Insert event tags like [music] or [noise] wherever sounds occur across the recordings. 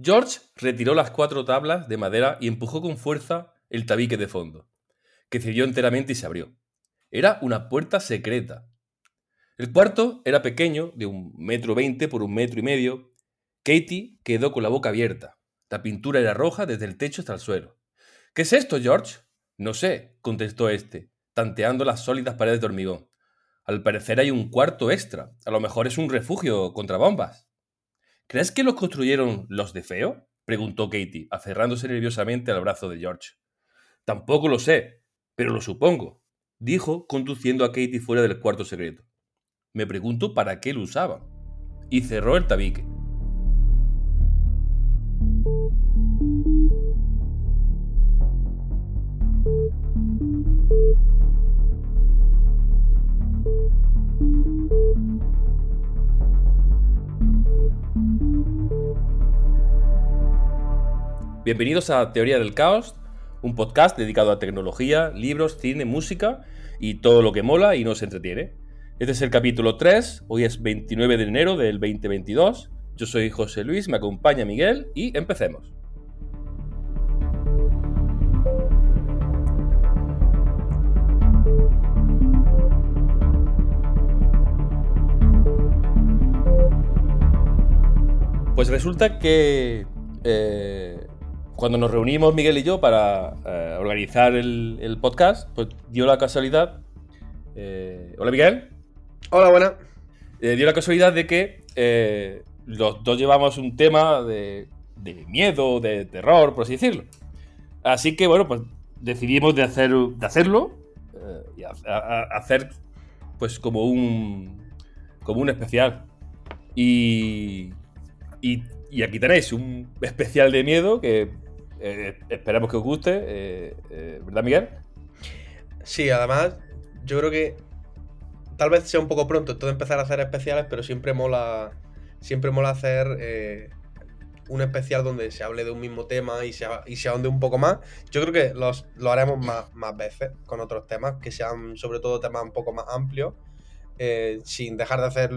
George retiró las cuatro tablas de madera y empujó con fuerza el tabique de fondo, que cedió enteramente y se abrió. Era una puerta secreta. El cuarto era pequeño, de un metro veinte por un metro y medio. Katie quedó con la boca abierta. La pintura era roja desde el techo hasta el suelo. ¿Qué es esto, George? No sé, contestó este, tanteando las sólidas paredes de hormigón. Al parecer hay un cuarto extra. A lo mejor es un refugio contra bombas. ¿Crees que los construyeron los de Feo? preguntó Katie, aferrándose nerviosamente al brazo de George. Tampoco lo sé, pero lo supongo, dijo, conduciendo a Katie fuera del cuarto secreto. Me pregunto para qué lo usaban. Y cerró el tabique. Bienvenidos a Teoría del Caos, un podcast dedicado a tecnología, libros, cine, música y todo lo que mola y nos entretiene. Este es el capítulo 3, hoy es 29 de enero del 2022. Yo soy José Luis, me acompaña Miguel y empecemos. Pues resulta que eh, cuando nos reunimos Miguel y yo para eh, organizar el, podcast, pues dio la casualidad. Eh, hola Miguel. Hola, buena. Eh, dio la casualidad de que los dos llevamos un tema de, miedo, de terror, por así decirlo. Así que bueno, pues decidimos de, hacer, de hacerlo y hacer pues como un como un especial. Y, y, y aquí tenéis un especial de miedo que eh, esperamos que os guste, eh, eh, ¿verdad, Miguel? Sí, además, yo creo que tal vez sea un poco pronto esto de empezar a hacer especiales, pero siempre mola, siempre mola hacer un especial donde se hable de un mismo tema y se, y se ahonde un poco más. Yo creo que los, lo haremos más, más veces con otros temas, que sean sobre todo temas un poco más amplios, sin dejar de hacer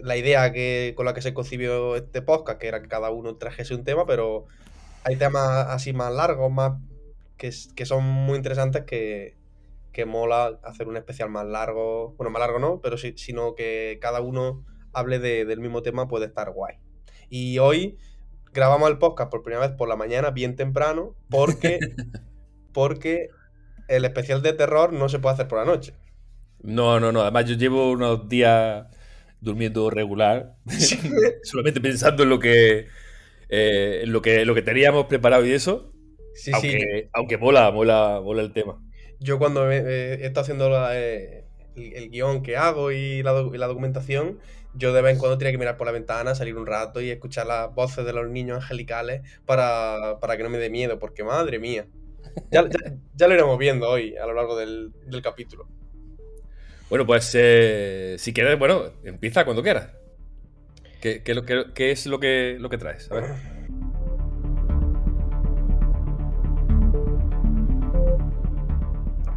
la idea que, con la que se concibió este podcast, que era que cada uno trajese un tema, pero hay temas así más largos, más que, son muy interesantes que, mola hacer un especial más largo. Bueno, más largo no, pero sí, sino que cada uno hable del mismo tema puede estar guay. Y hoy grabamos el podcast por primera vez por la mañana, bien temprano, porque, [laughs] porque el especial de terror no se puede hacer por la noche. No, no, no. Además, yo llevo unos días durmiendo regular, [laughs] solamente pensando en lo que eh, lo, que, lo que teníamos preparado y eso. Sí, aunque, sí. aunque mola, mola, mola el tema. Yo cuando he estado haciendo eh, el, guion que hago y la, documentación, yo de vez en cuando tenía que mirar por la ventana, salir un rato y escuchar las voces de los niños angelicales para, que no me dé miedo, porque madre mía. Ya, ya, lo iremos viendo hoy a lo largo del, capítulo. Bueno, pues eh, si quieres, bueno, empieza cuando quieras. ¿Qué, es lo que, lo que traes? A ver.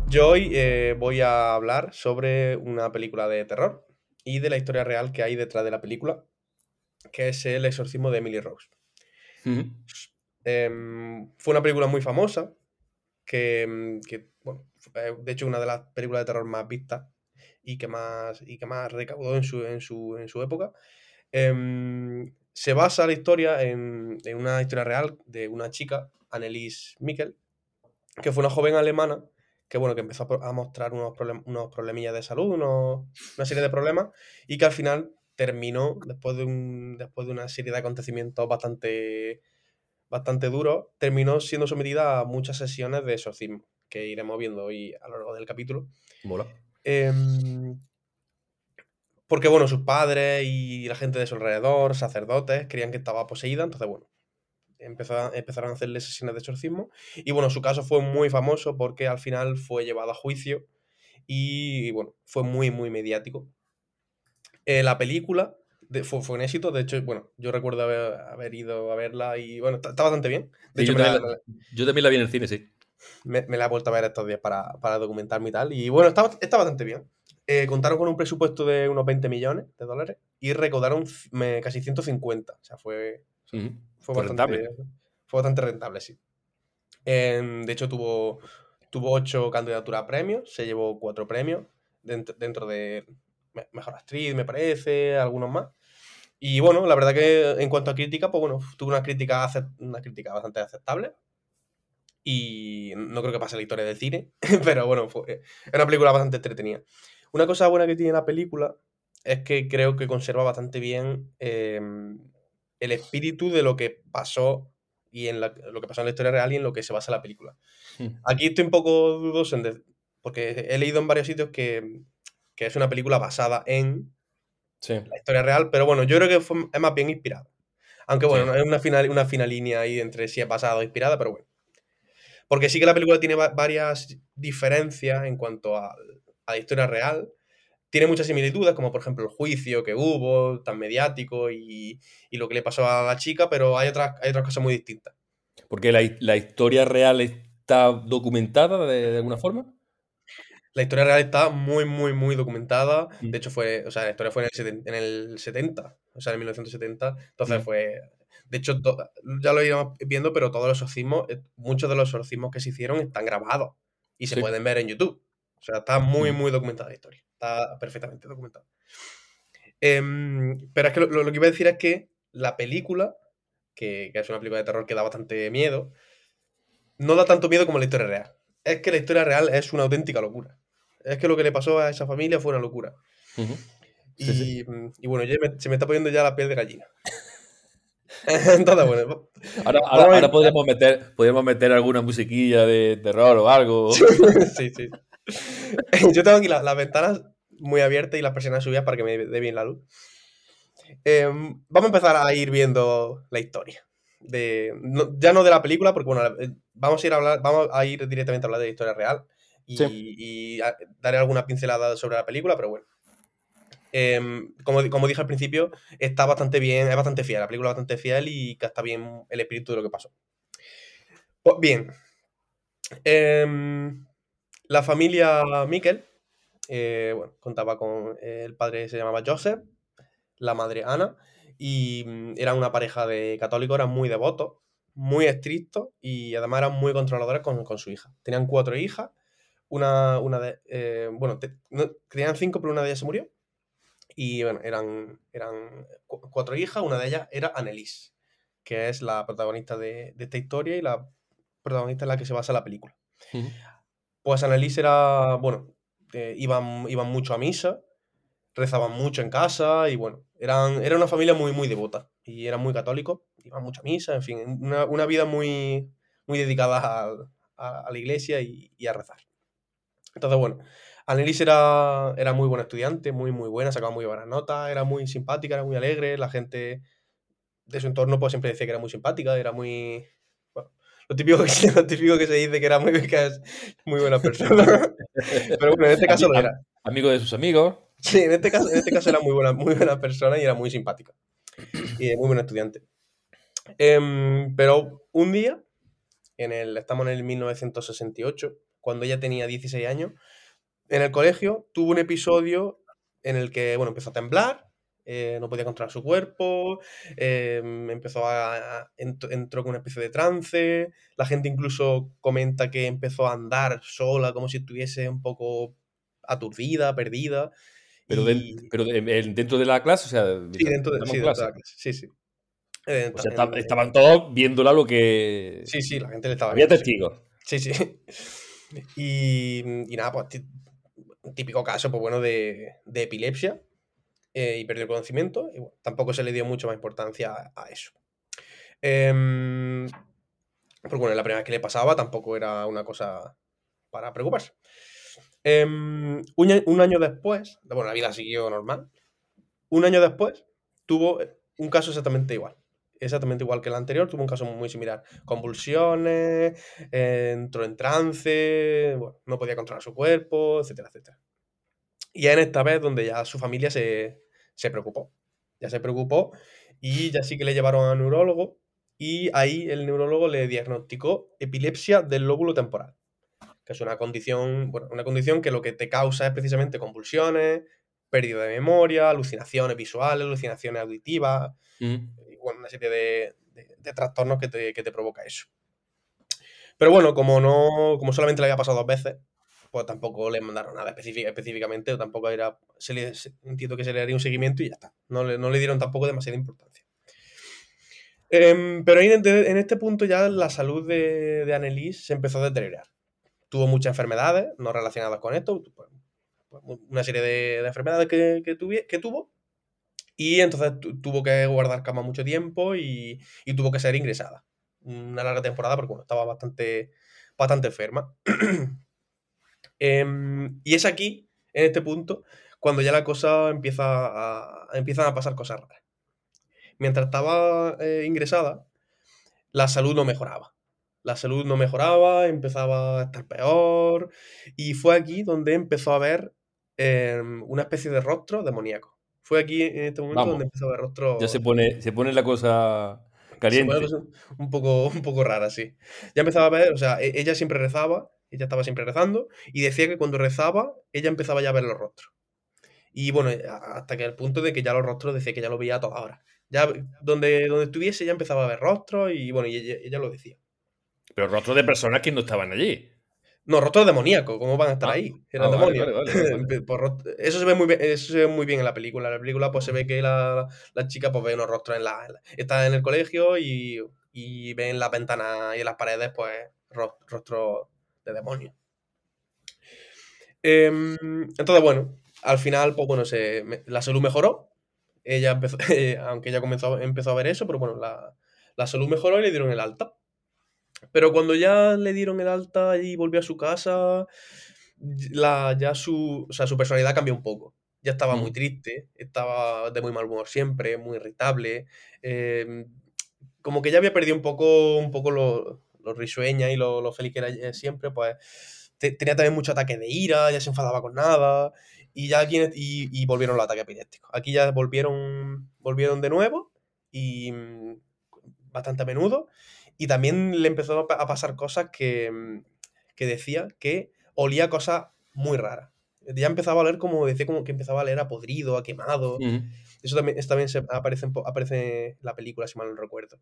Yo hoy eh, voy a hablar sobre una película de terror y de la historia real que hay detrás de la película, que es El exorcismo de Emily Rose. Em, fue una película muy famosa, que, bueno, de hecho una de las películas de terror más vistas y que más, y que más recaudó en su, en su, en su época. Em, se basa la historia en, una historia real de una chica, Annelies Mikkel, que fue una joven alemana que, bueno, que empezó a mostrar unos, unos problemillas de salud, una serie de problemas, y que al final terminó, después de, un, después de una serie de acontecimientos bastante, bastante duros, terminó siendo sometida a muchas sesiones de exorcismo, que iremos viendo hoy a lo largo del capítulo. Mola. Em, porque, bueno, sus padres y la gente de su alrededor, sacerdotes, creían que estaba poseída, entonces, bueno, empezaron a hacerle sesiones de exorcismo. Y, bueno, su caso fue muy famoso porque al final fue llevado a juicio y, bueno, fue muy, muy mediático. Eh, la película fue, fue, un éxito, de hecho, bueno, yo recuerdo haber, ido a verla y, bueno, está, bastante bien. De hecho, yo, también la vi en el cine, sí. Me, la he vuelto a ver estos días para, para documentarme y tal. Y, bueno, está, está bastante bien. Eh, contaron con un presupuesto de unos 20 millones de dólares y recaudaron casi 150. O sea, fue. Fue Fue bastante, rentable. fue bastante rentable, sí. De hecho, tuvo, tuvo ocho candidaturas a premios, se llevó cuatro premios dentro, dentro de me- Mejor Actriz, me parece, algunos más. Y bueno, la verdad que en cuanto a crítica, pues bueno, tuvo una crítica, una crítica bastante aceptable. Y no creo que pase la historia del cine, [laughs] pero bueno, fue, es una película bastante entretenida. Una cosa buena que tiene la película es que creo que conserva bastante bien em, el espíritu de lo que pasó y en la- lo que pasó en la historia real y en lo que se basa la película. Mm. Aquí estoy un poco dudoso en de- porque he leído en varios sitios que, que es una película basada en Sí. la historia real, pero bueno, yo creo que fue, es más bien inspirada. Aunque bueno, Sí. es una final, una fina línea ahí entre si es basada o inspirada, pero bueno. Porque sí que la película tiene va- varias diferencias en cuanto a, a la historia real. Tiene muchas similitudes, como por ejemplo el juicio que hubo, tan mediático, y, y lo que le pasó a la chica, pero hay otras, hay otras cosas muy distintas. Porque la, la historia real está documentada de, de alguna forma. La historia real está muy, muy, muy documentada. Mm. De hecho, fue, o sea, la historia fue en el, seten- en el 70, o sea, en 1970. Entonces Mm. fue. De hecho, ya lo iremos viendo, pero todos los exorcismos, eh, muchos de los exorcismos que se hicieron están grabados y se Sí. pueden ver en YouTube. O sea, está muy, muy documentada la historia. Está perfectamente documentada. Em, pero es que lo, que iba a decir es que la película, que, que es una película de terror que da bastante miedo, no da tanto miedo como la historia real. Es que la historia real es una auténtica locura. Es que lo que le pasó a esa familia fue una locura. Y, Sí, sí. y bueno, ya me- se me está poniendo ya la piel de gallina. [laughs] Entonces, bueno, ahora podríamos, meter, podríamos meter alguna musiquilla de terror o algo. [laughs] sí, sí. [laughs] Yo tengo aquí la- las ventanas muy abiertas y las persianas subidas para que me dé bien la luz. Em, vamos a empezar a ir viendo la historia. De, no- ya no de la película, porque bueno, eh, vamos a ir a hablar, vamos a ir directamente a hablar de la historia real y, Sí. y a- daré alguna pincelada sobre la película, pero bueno. Em, como, como dije al principio, está bastante bien, es bastante fiel, la película es bastante fiel y capta bien el espíritu de lo que pasó. Pues bien, em, la familia Mikkel, eh, bueno, contaba con eh, el padre se llamaba Joseph, la madre Ana, y mm, eran una pareja de católicos, eran muy devotos, muy estrictos y además eran muy controladores con, con su hija. Tenían cuatro hijas, una, una de, eh, bueno, te- no, tenían cinco, pero una de ellas se murió. Y bueno, eran, eran cu- cuatro hijas, una de ellas era Annelies, que es la protagonista de, de esta historia y la protagonista en la que se basa la película. Pues Annelies era, bueno, eh, iban, iban mucho a misa, rezaban mucho en casa y bueno, eran, era una familia muy, muy devota y eran muy católicos, iban mucho a misa, en fin, una, una vida muy, muy dedicada a, a- la iglesia y, y a rezar. Entonces, bueno, Annelies era, era muy buena estudiante, muy, muy buena, sacaba muy buenas notas, era muy simpática, era muy alegre, la gente de su entorno pues siempre decía que era muy simpática, era muy... Lo típico, que, [laughs] lo típico que se dice que era muy, es muy buena persona. Pero bueno, en este caso lo era. Amigo de sus amigos. Sí, en este caso, en este caso era muy buena, muy buena persona y era muy simpática. Y muy buen estudiante. Em, pero un día, en el, estamos en el 1968, cuando ella tenía 16 años, en el colegio tuvo un episodio en el que, bueno, empezó a temblar, eh, no podía controlar su cuerpo, em, empezó a, a- ent- entró con una especie de trance, la gente incluso comenta que empezó a andar sola, como si estuviese un poco aturdida, perdida. Pero, y- del- pero de- el- dentro de la clase, o sea, Sí, dentro de, sí, en dentro de la clase. Sí, sí. Eh, O sea, en- esta- estaban todos viéndola lo que. Sí, sí, la gente le estaba Había viendo, testigos. Sí, sí. [laughs] Y, y nada, pues típico caso, pues bueno, de, de epilepsia eh, y perdió el conocimiento. Y tampoco se le dio mucho más importancia a, eso. Porque bueno, la primera vez que le pasaba tampoco era una cosa para preocuparse. Em, un, año después, bueno, la vida siguió normal. Un año después tuvo un caso exactamente igual. Exactamente igual que el anterior, tuvo un caso muy similar. Convulsiones, eh, entró en trance, no podía controlar su cuerpo, etcétera, etcétera. Y en esta vez donde ya su familia se, se preocupó. Ya se preocupó y ya sí que le llevaron a neurólogo y ahí el neurólogo le diagnosticó epilepsia del lóbulo temporal, que es una condición, bueno, una condición que lo que te causa es precisamente convulsiones, pérdida de memoria, alucinaciones visuales, alucinaciones auditivas, y bueno, una serie de, de trastornos que te, que te provoca eso. Pero bueno, como no, como solamente le había pasado dos veces, pues tampoco le mandaron nada específicamente, o tampoco era, se le, entiendo que se le haría un seguimiento y ya está. No le, no le dieron tampoco demasiada importancia. Em, pero ahí en, este punto ya la salud de, de Annelies se empezó a deteriorar. Tuvo muchas enfermedades no relacionadas con esto, pues, pues, una serie de, enfermedades que, que, que tuvo, y entonces tuvo que guardar cama mucho tiempo y, y, tuvo que ser ingresada. Una larga temporada porque bueno, estaba bastante, bastante enferma. [clears throat] Em, y es aquí, en este punto, cuando ya la cosa empieza a, empiezan a pasar cosas raras. Mientras estaba eh, ingresada, la salud no mejoraba. La salud no mejoraba, empezaba a estar peor. Y fue aquí donde empezó a ver em, una especie de rostro demoníaco. Fue aquí en este momento donde empezó a ver rostro. Ya se pone, se pone la cosa caliente. un poco, un poco rara, sí. Ya empezaba a ver, o sea, e, ella siempre rezaba, ella estaba siempre rezando, y decía que cuando rezaba, ella empezaba ya a ver los rostros. Y bueno, hasta que el punto de que ya los rostros decía que ya lo veía a toda hora. Ya donde, donde estuviese ya empezaba a ver rostros y bueno, y ella, lo decía. Pero rostros de personas que no estaban allí. No, rostros demoníacos, ¿cómo van a estar ah, ahí? Eran ah, demonios. [laughs] eso, se ve muy bien, eso se ve muy bien en la película. En la película pues se ve que la, chica pues ve unos rostros en la, está en el colegio y, y ve en la ventana y en las paredes pues rostros de demonios. Em, entonces, bueno, al final, pues bueno, se, la salud mejoró. Ella empezó, [laughs] aunque ella comenzó, empezó a ver eso, pero bueno, la, la salud mejoró y le dieron el alta. Pero cuando ya le dieron el alta y volvió a su casa, la, ya su, o sea, su personalidad cambió un poco. Ya estaba muy triste, estaba de muy mal humor siempre, muy irritable. Em, como que ya había perdido un poco, un poco lo, lo risueña y lo, lo, feliz que era siempre, pues tenía también mucho ataque de ira, ya se enfadaba con nada. Y ya aquí, y, y volvieron los ataques epilépticos. Aquí ya volvieron, volvieron de nuevo y mm, bastante a menudo. Y también le empezó a pasar cosas que, mm, que decía que olía cosas muy raras. Ya empezaba a oler como, decía como que empezaba a leer a podrido, a quemado. Eso también, también se aparece, en, aparece en la película, si mal no recuerdo.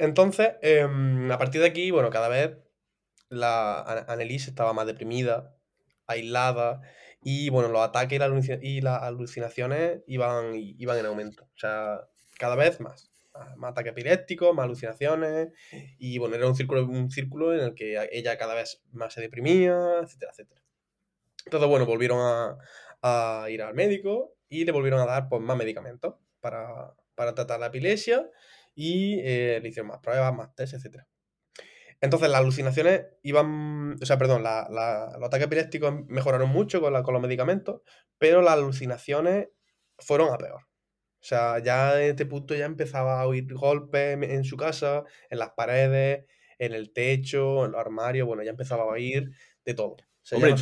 Entonces, em, a partir de aquí, bueno, cada vez la Annelise estaba más deprimida, aislada, y bueno, los ataques y, las alucinaciones iban, iban en aumento. O sea, cada vez más. Más ataques epilépticos, más alucinaciones, y bueno, era un círculo, un círculo en el que ella cada vez más se deprimía, etcétera, etcétera. Entonces, bueno, volvieron a, ir al médico y le volvieron a dar pues, más medicamentos para, para tratar la epilepsia y eh, le hicieron más pruebas, más test, etcétera. Entonces las alucinaciones iban, o sea, perdón, la, los ataques epilépticos mejoraron mucho con, con los medicamentos, pero las alucinaciones fueron a peor. O sea, ya en este punto ya empezaba a oír golpes en su casa, en las paredes, en el techo, en los armarios, bueno, ya empezaba a oír de todo. Hombre,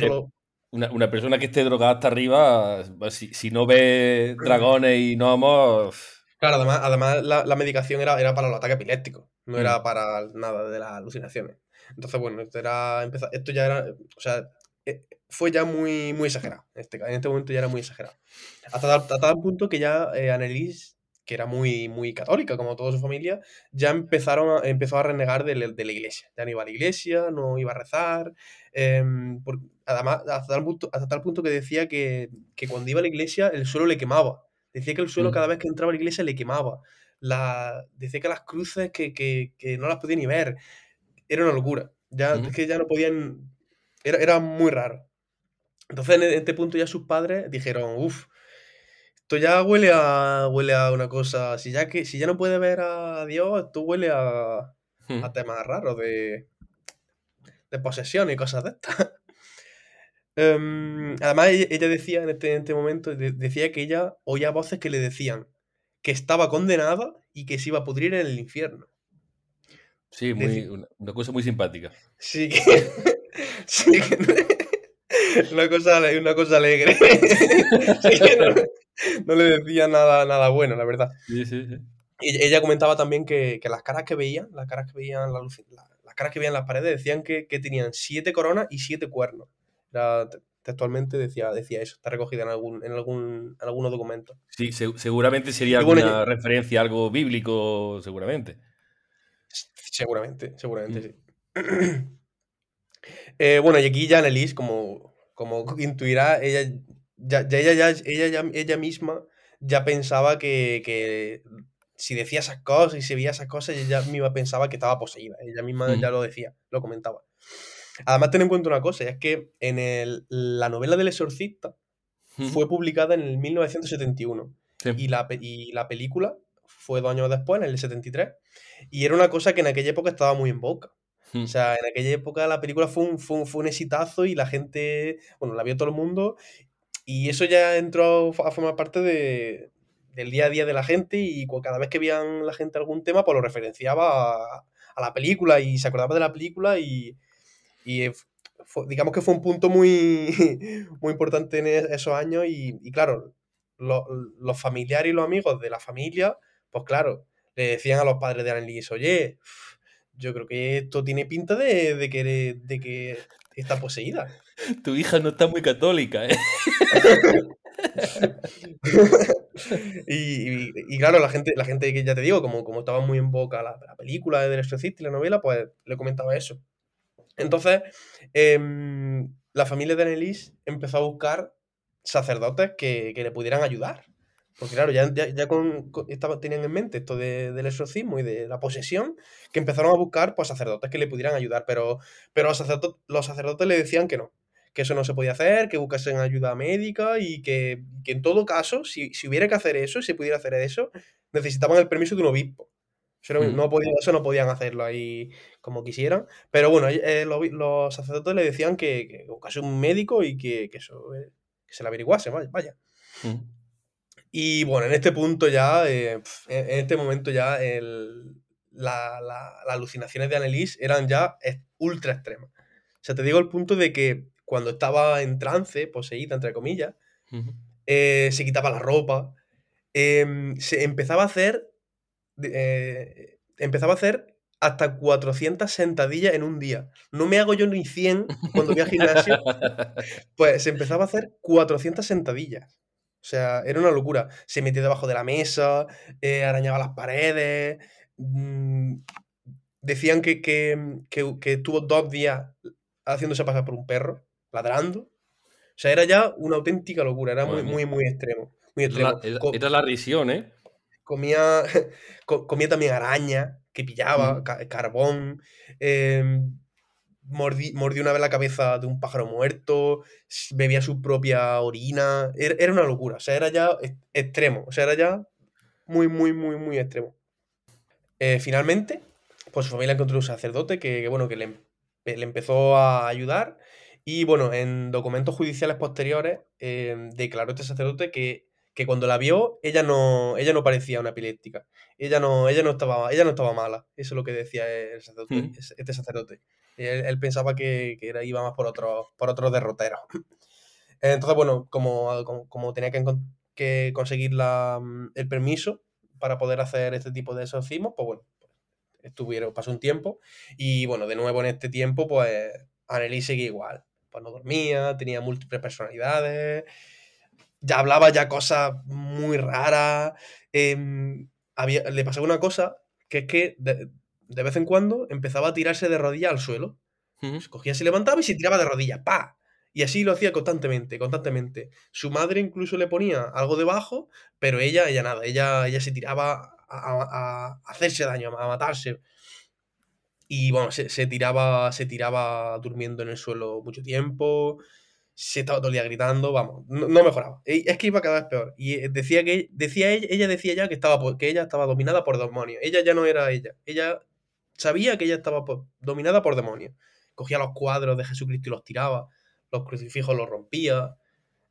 una, persona que esté drogada hasta arriba, si, si no ve dragones y gnomos Claro, además, además la, medicación era, era para los ataques epilépticos, no era mm. para nada de las alucinaciones. Entonces, bueno, esto, era, esto ya era, o sea, eh, fue ya muy, muy exagerado. Este, en este momento ya era muy exagerado. Hasta, tal punto que ya eh, Annelies, que era muy, muy católica, como toda su familia, ya empezaron empezó a renegar de, la iglesia. Ya no iba a la iglesia, no iba a rezar. Em, además, hasta tal, punto, hasta tal punto que decía que, que cuando iba a la iglesia el suelo le quemaba. Decía que el suelo mm. cada vez que entraba a la iglesia le quemaba. La, decía que las cruces que, que, que no las podía ni ver. Era una locura. Ya, Es que ya no podían... Era, era muy raro. Entonces en este punto ya sus padres dijeron, uff, esto ya huele a, huele a una cosa, si ya, que, si ya no puede ver a Dios, esto huele a, a hmm. temas raros de, de posesión y cosas de estas. Em, además, ella, decía en este, este momento, decía que ella oía voces que le decían que estaba condenada y que se iba a pudrir en el infierno. Sí, muy, una, cosa muy simpática. Sí, [laughs] sí una, cosa, una cosa alegre. [laughs] no, le decía nada, nada bueno, la verdad. Sí, sí, sí. Y ella comentaba también que, las caras que veían, las caras que veían la luz, las caras que veían las paredes decían que, que tenían siete coronas y siete cuernos. Era textualmente decía, decía eso, está recogida en algún, en algún, en algunos documentos. Sí, seguramente sería alguna referencia a algo bíblico, seguramente. Seguramente, seguramente, mm. sí. [clears throat] Eh, bueno, y aquí ya Annelise, como, como intuirá, ella ya, ella, ya, ella, ella misma ya pensaba que, que, si decía esas cosas y si veía esas cosas, ella misma pensaba que estaba poseída. Ella misma ya lo decía, lo comentaba. Además, ten en cuenta una cosa, y es que en el, la novela del exorcista fue publicada en el 1971 y, la, y la película fue dos años después, en el 73, y era una cosa que en aquella época estaba muy en boca. O sea, en aquella época la película fue un, fue, fue un exitazo y la gente, bueno, la vio todo el mundo y eso ya entró a formar parte de, del día a día de la gente y cada vez que veían la gente algún tema, pues lo referenciaba a, a la película y se acordaba de la película y, y digamos que fue un punto muy, [laughs] muy importante en e-, esos años y, claro, los familiares y los amigos de la familia, pues claro, le decían a los padres de Annelies, oye, yo creo que esto tiene pinta de, de, que, de que está poseída. [laughs] Tu hija no está muy católica, ¿eh? [laughs] y, claro, la gente, la gente que ya te digo, como, como estaba muy en boca la, la película del exorcista y la novela, pues le comentaba eso. Entonces, em, la familia de Annelies empezó a buscar sacerdotes que, le pudieran ayudar. Porque claro, ya, ya, con, tenían en mente esto del exorcismo y de la posesión, que empezaron a buscar pues, sacerdotes que le pudieran ayudar, pero, pero los, sacerdotes, los sacerdotes le decían que no, que eso no se podía hacer, que buscasen ayuda médica y que, en todo caso, si, si, hubiera que hacer eso, si pudiera hacer eso, necesitaban el permiso de un obispo. Eso no, mm. eso no podían hacerlo ahí como quisieran. Pero bueno, eh, los, sacerdotes le decían que, que, buscase un médico y que, eso eh, que se le averiguase, vaya. Mm. Y bueno, en este punto ya, eh, en este momento ya, el, las alucinaciones de Annelies eran ya ultra extremas. O sea, te digo el punto de que cuando estaba en trance, poseída, entre comillas, se quitaba la ropa, em, se empezaba a hacer eh, empezaba a hacer hasta 400 sentadillas en un día. No me hago yo ni 100 cuando voy al gimnasio. [laughs] Pues se empezaba a hacer 400 sentadillas. O sea, era una locura. Se metía debajo de la mesa, eh, arañaba las paredes. Mm, decían que, que, que, estuvo dos días haciéndose pasar por un perro, ladrando. O sea, era ya una auténtica locura. Era muy, muy, muy extremo. Muy extremo. Era, la risión, ¿eh? comía, [laughs] comía también araña que pillaba, carbón, em, mordió una vez la cabeza de un pájaro muerto, bebía su propia orina, era, una locura, o sea, era ya extremo, o sea, era ya muy, muy, muy, muy extremo. Eh, finalmente, pues su familia encontró un sacerdote que, bueno, que le, le, empezó a ayudar y, bueno, en documentos judiciales posteriores em, declaró este sacerdote que que cuando la vio, ella no, ella no parecía una epiléptica. Ella no, ella no, estaba, ella no estaba mala. Eso es lo que decía el sacerdote, mm. este sacerdote. Él, pensaba que, que, era, iba más por otros por otro derroteros. [clears throat] Entonces, bueno, como, como, tenía que, que conseguir la, el permiso para poder hacer este tipo de exorcismos, pues bueno, estuvieron, pasó un tiempo. Y bueno, de nuevo en este tiempo, pues Annelies seguía igual. Pues no dormía, tenía múltiples personalidades ya hablaba ya cosas muy raras. Em, había, le pasaba una cosa que es que de, vez en cuando empezaba a tirarse de rodillas al suelo. Cogía, se levantaba y se tiraba de rodillas. ¡Pa! Y así lo hacía constantemente, constantemente. Su madre incluso le ponía algo debajo, pero ella, ella nada, ella, ella se tiraba a, hacerse daño, a matarse. Y bueno, se, se, tiraba, se tiraba durmiendo en el suelo mucho tiempo se estaba todo el día gritando, vamos, no, mejoraba. Es que iba cada vez peor. Y eh, decía que decía ella, ella decía ya que estaba que ella estaba dominada por demonios. Ella ya no era ella. Ella sabía que ella estaba dominada por demonios. Cogía los cuadros de Jesucristo y los tiraba, los crucifijos los rompía.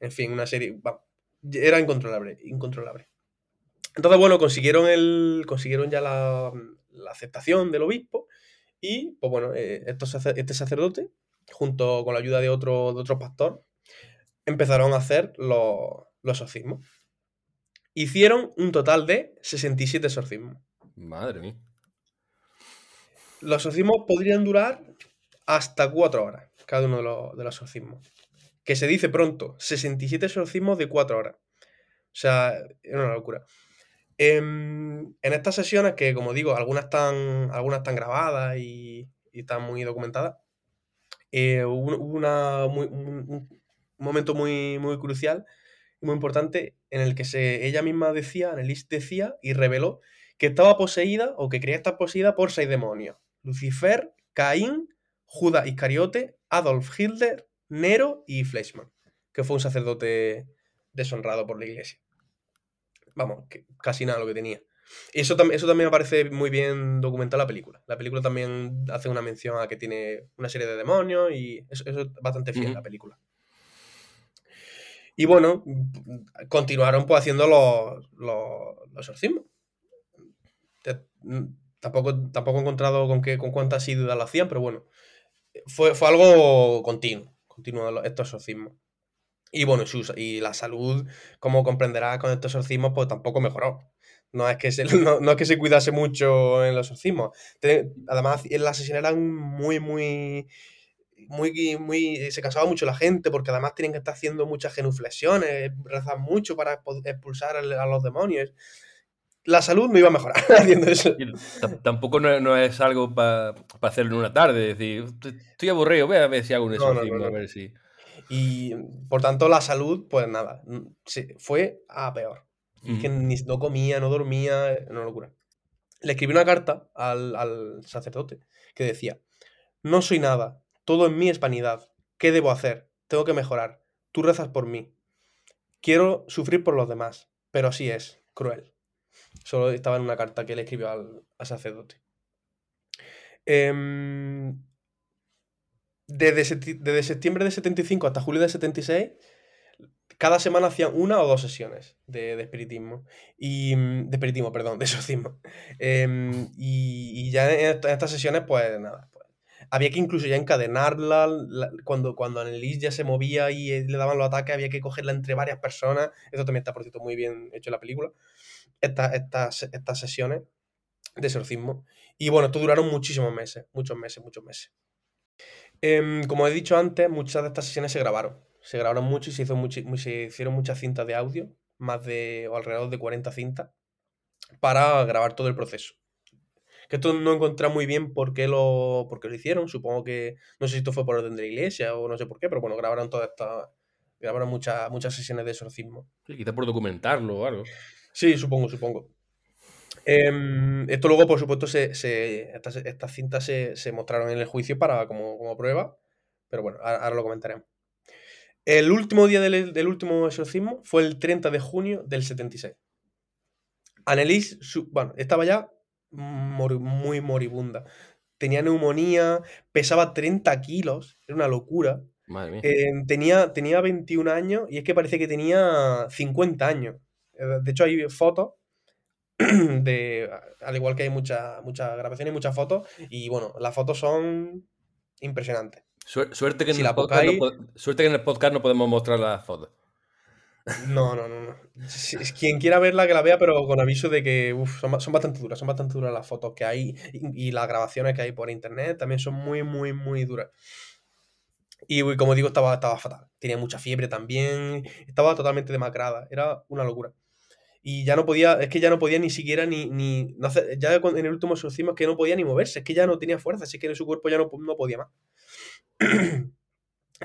En fin, una serie. era incontrolable, incontrolable. Entonces, bueno, consiguieron el. consiguieron ya la, aceptación del obispo. Y, pues bueno, eh, este sacerdote junto con la ayuda de otro, de otro pastor, empezaron a hacer los, los exorcismos. Hicieron un total de 67 exorcismos. Madre mía. Los exorcismos podrían durar hasta cuatro horas, cada uno de los, de los exorcismos. que se dice pronto, 67 exorcismos de 4 horas. O sea, era una locura. En, en, estas sesiones, que como digo, algunas están, algunas están grabadas y, y están muy documentadas, eh, hubo, muy, un, momento muy, muy crucial y muy importante en el que se, ella misma decía, Annelise decía y reveló que estaba poseída o que creía estar poseída por seis demonios. Lucifer, Caín, Judas Iscariote, Adolf Hitler, Nero y Fleischmann, que fue un sacerdote deshonrado por la iglesia. Vamos, casi nada lo que tenía. Y eso, eso también me parece muy bien documentado en la película. La película también hace una mención a que tiene una serie de demonios y eso, es bastante fiel la película. Y bueno, continuaron pues haciendo los, los, los exorcismos. Tampoco, tampoco he encontrado con, qué, con cuántas dudas lo hacían, pero bueno, fue, fue algo continuo, continuo estos exorcismos. Y bueno, y la salud, como comprenderás con estos exorcismos, pues tampoco mejoró. No es que se, [laughs] no, es que se cuidase mucho en los exorcismos. Además, en las sesiones eran muy, muy, muy, muy. Se cansaba mucho la gente porque además tienen que estar haciendo muchas genuflexiones, rezar mucho para expulsar a los demonios. La salud no iba a mejorar [laughs] haciendo eso. tampoco no, es algo para hacerlo en una tarde. Es decir, estoy aburrido, voy a ver si hago un exorcismo, a ver si. Y por tanto, la salud, pues nada, fue a peor que ni, no comía, no dormía, una locura. Le escribí una carta al, sacerdote que decía, no soy nada, todo en mí es vanidad, ¿qué debo hacer? Tengo que mejorar, tú rezas por mí. Quiero sufrir por los demás, pero así es, cruel. Solo estaba en una carta que le escribió al, sacerdote. Em, desde, desde, septiembre de 75 hasta julio de 76 cada semana hacían una o dos sesiones de, espiritismo. Y, mm, de espiritismo, perdón, de exorcismo. [laughs] Em, y, ya en, estas sesiones, pues nada. Pues, había que incluso ya encadenarla. cuando, cuando ya se movía y eh, le daban los ataques, había que cogerla entre varias personas. Esto también está, por cierto, muy bien hecho en la película. Estas, estas, estas sesiones de exorcismo. Y bueno, esto duraron muchísimos meses, muchos meses, muchos meses. Em, como he dicho antes, muchas de estas sesiones se grabaron se grabaron mucho y se, hizo se hicieron muchas cintas de audio, más de o alrededor de 40 cintas, para grabar todo el proceso. Que esto no encontré muy bien por qué lo, por lo hicieron. Supongo que, no sé si esto fue por orden de la iglesia o no sé por qué, pero bueno, grabaron todas estas, grabaron muchas, muchas sesiones de exorcismo. Sí, quizá por documentarlo o algo. Sí, supongo, supongo. Em, esto luego, por supuesto, se, estas, cintas se, mostraron en el juicio para, como, como prueba, pero bueno, ahora lo comentaremos. El último día del, último exorcismo fue el 30 de junio del 76. Annelise, bueno, estaba ya muy moribunda. Tenía neumonía, pesaba 30 kilos, era una locura. Madre mía. Eh, tenía, tenía 21 años y es que parece que tenía 50 años. Eh, de hecho, hay fotos [clears throat] de. Al igual que hay muchas muchas grabaciones y muchas fotos. Y bueno, las fotos son impresionantes. Suerte que, en el podcast no, suerte que en el podcast no podemos mostrar las fotos. No, no, no. no. Quien quiera verla, que la vea, pero con aviso de que son, bastante duras. Son bastante duras las fotos que hay y, las grabaciones que hay por internet también son muy, muy, muy duras. Y como digo, estaba, estaba fatal. Tenía mucha fiebre también. Estaba totalmente demacrada. Era una locura. Y ya no podía, es que ya no podía ni siquiera ni. ni ya en el último exorcismo es que no podía ni moverse. Es que ya no tenía fuerza. Así que en su cuerpo ya no, no podía más. [clears throat]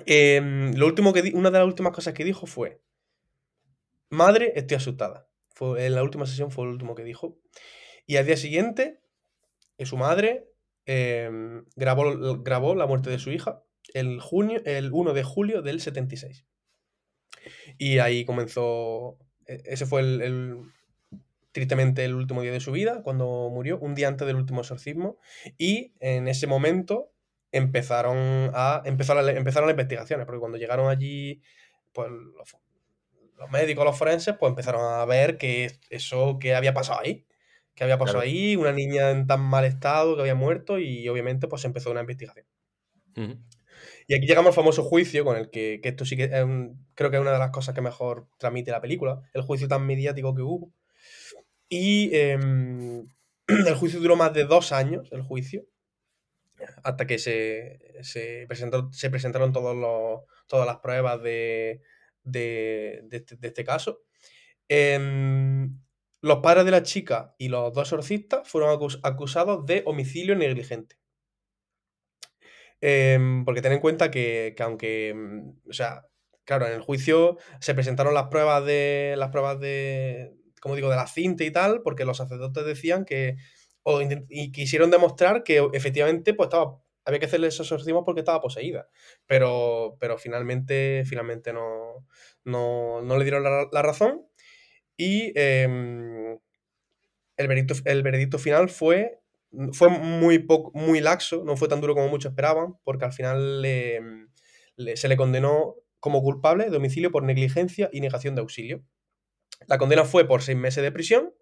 Em, lo último que una de las últimas cosas que dijo fue: Madre, estoy asustada. Fue, en la última sesión fue lo último que dijo. Y al día siguiente, eh, su madre em, grabó, grabó la muerte de su hija el, junio, el 1 de julio del 76. Y ahí comenzó. E, ese fue el, tristemente el último día de su vida, cuando murió, un día antes del último exorcismo. Y en ese momento empezaron a empezaron, empezaron las investigaciones, porque cuando llegaron allí, pues los, médicos, los forenses, pues empezaron a ver que eso que había pasado ahí, que había pasado ahí, una niña en tan mal estado que había muerto y obviamente pues empezó una investigación. Y aquí llegamos al famoso juicio con el que, que esto sí que creo que es una de las cosas que mejor transmite la película, el juicio tan mediático que hubo. Y em, [clears throat] el juicio duró más de dos años, el juicio. Hasta que se, se, presentó, se presentaron todos los, todas las pruebas de, de, este, este caso. Em, los padres de la chica y los dos exorcistas fueron acusados de homicidio negligente. Em, porque ten en cuenta que, que, aunque, mm, o sea, claro, en el juicio se presentaron las pruebas de, las pruebas de, como digo, de la cinta y tal, porque los sacerdotes decían que, o, y quisieron demostrar que efectivamente pues estaba, había que hacerle esos exorcismos porque estaba poseída, pero, pero finalmente, finalmente no, no, no le dieron la, razón y em, el, veredicto, el veredicto final fue, fue muy, poco, muy laxo, no fue tan duro como muchos esperaban, porque al final se le condenó como culpable de homicidio por negligencia y negación de auxilio. La condena fue por seis meses de prisión,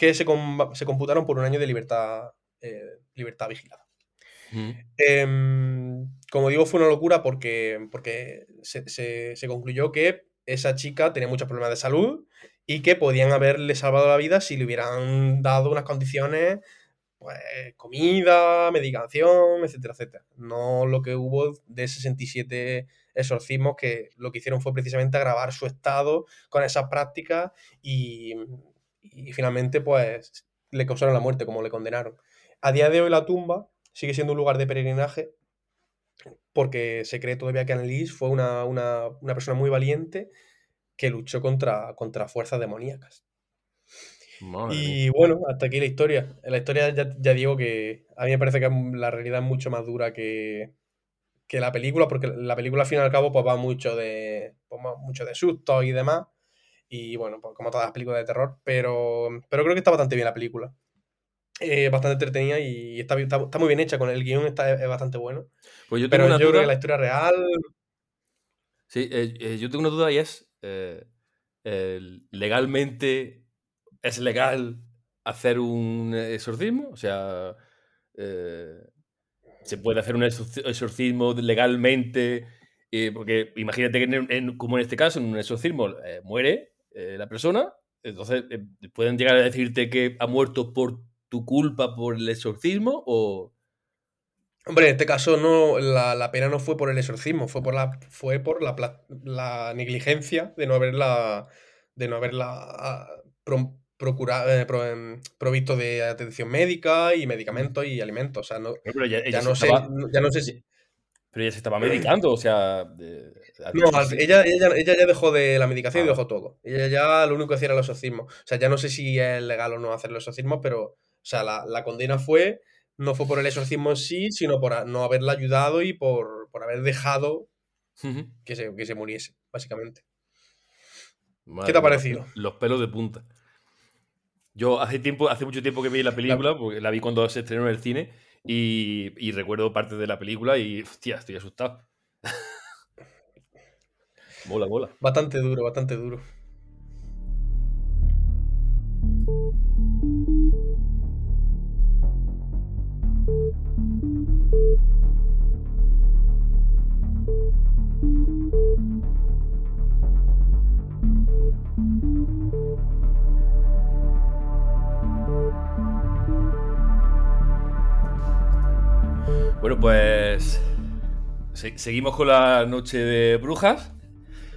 que se, se computaron por un año de libertad, eh, libertad vigilada. Em, como digo, fue una locura porque, porque se, se, concluyó que esa chica tenía muchos problemas de salud y que podían haberle salvado la vida si le hubieran dado unas condiciones, pues comida, medicación, etcétera, etcétera. No lo que hubo de 67 exorcismos que lo que hicieron fue precisamente agravar su estado con esas prácticas y, y finalmente pues le causaron la muerte como le condenaron. A día de hoy la tumba sigue siendo un lugar de peregrinaje porque se cree todavía que Annelise fue una, una, una persona muy valiente que luchó contra, contra fuerzas demoníacas. y bueno, hasta aquí la historia. La historia ya, digo que a mí me parece que la realidad es mucho más dura que, que la película, porque la película al fin y al cabo pues, va mucho de, pues, mucho de sustos y demás. Y bueno, pues, como todas las películas de terror, pero, pero creo que está bastante bien la película. Eh, bastante entretenida y está, está, muy bien hecha, con el guion está, es bastante bueno. Pues yo pero yo creo que la historia real... Sí, eh, eh, yo tengo una duda y es, legalmente es legal hacer un exorcismo, o sea, se puede hacer un exorcismo legalmente, porque imagínate que como en este caso, en un exorcismo muere la persona, entonces pueden llegar a decirte que ha muerto por tu culpa por el exorcismo o... Hombre, en este caso no, la, pena no fue por el exorcismo, fue por la, fue por la, la negligencia de no haberla, de no haberla ah, procurado, eh, em, provisto de atención médica y medicamentos y alimentos. O sea, no, ya, no sé, ya no sé si. Pero ella se estaba medicando, o sea. no, ella, ella, ella, ya dejó de la medicación y ah. dejó todo. Ella ya lo único que hacía era los exorcismos. O sea, ya no sé si es legal o no hacer los exorcismos, pero. O sea, la, la condena fue no fue por el exorcismo en sí, sino por no haberla ayudado y por, haber dejado que, se, que se muriese, básicamente. ¿Qué te ha parecido? Los, pelos de punta. Yo hace tiempo, hace mucho tiempo que vi la película, porque la vi cuando se estrenó en el cine, y, recuerdo parte de la película y, hostia, estoy asustado. [laughs] mola, mola. Bastante duro, bastante duro. Bueno, pues seguimos con la noche de brujas.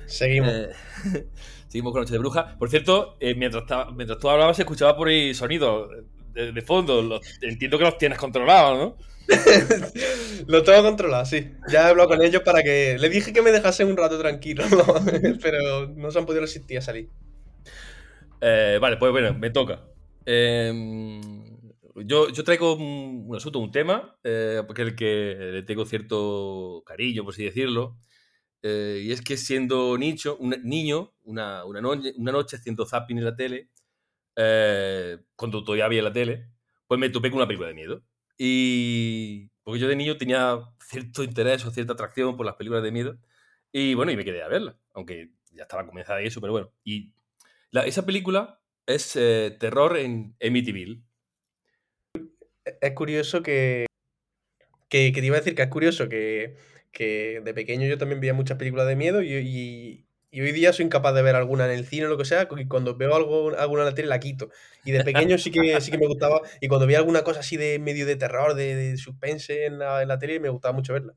Seguimos. Eh, [laughs] seguimos con la noche de brujas. Por cierto, eh, mientras, mientras tú hablabas, se escuchaba por ahí sonido de, fondo. entiendo que los tienes controlados, ¿no? [laughs] lo tengo controlado, sí. Ya he hablado con ellos para que. Le dije que me dejasen un rato tranquilo, [laughs] pero no se han podido resistir a salir. Eh, vale, pues bueno, me toca. Eh, yo, yo traigo un, asunto, un tema, eh, porque el que le tengo cierto cariño, por así decirlo, eh, y es que siendo nicho, un niño, una, una, noche, una noche haciendo zapping en la tele, eh, cuando todavía había la tele, pues me topé con una película de miedo. Y porque yo de niño tenía cierto interés o cierta atracción por las películas de miedo, y bueno, y me quedé a verla, aunque ya estaba comenzada y eso, pero bueno. Y esa película es terror en Amityville es curioso que, que, te iba a decir que es curioso que, de pequeño yo también veía muchas películas de miedo y, Y hoy día soy incapaz de ver alguna en el cine o lo que sea, y cuando veo algo, alguna en la tele la quito. Y de pequeño sí que, sí que me gustaba, y cuando vi alguna cosa así de medio de terror, de, suspense en la, en la, tele, me gustaba mucho verla.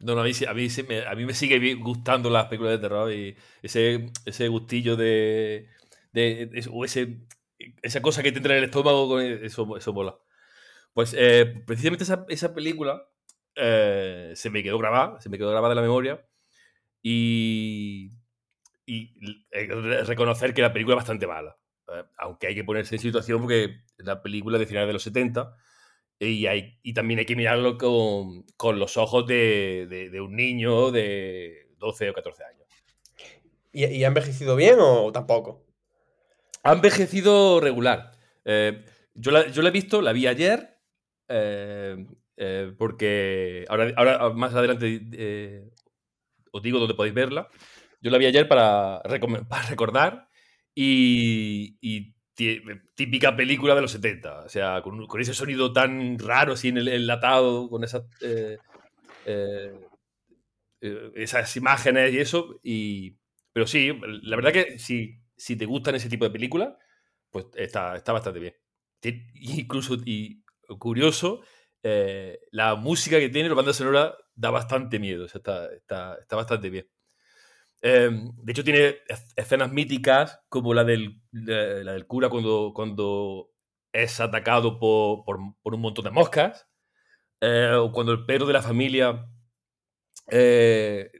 No, no, a mí, a mí, a mí me sigue gustando las películas de terror y ese, ese gustillo de, de, o ese, esa cosa que te entra en el estómago, eso, eso mola. Pues eh, precisamente esa, esa película eh, se me quedó grabada, se me quedó grabada en la memoria y, y eh, reconocer que la película es bastante mala. aunque hay que ponerse en situación porque la película de finales de los 70 y, hay, y también hay que mirarlo con, con los ojos de, de, de, un niño de 12 o 14 años. ¿Y, ¿Y, ha envejecido bien o tampoco? Ha envejecido regular. Eh, yo, la, yo, la, he visto, la vi ayer, eh, eh, porque ahora, ahora, más adelante eh, os digo dónde podéis verla. Yo la vi ayer para, [laughs] para recordar y, y, típica película de los 70, o sea, con, con ese sonido tan raro así en el enlatado, con esas, esas imágenes y eso. Y, pero sí, la verdad que si si te gustan ese tipo de películas, pues está, está bastante bien. Incluso, curioso, eh, la música que tiene la banda sonora da bastante miedo, o sea, está, está, está, bastante bien. Eh, de hecho, tiene escenas míticas como la del, del cura cuando, cuando es atacado por, por, un montón de moscas, eh, o cuando el perro de la familia eh,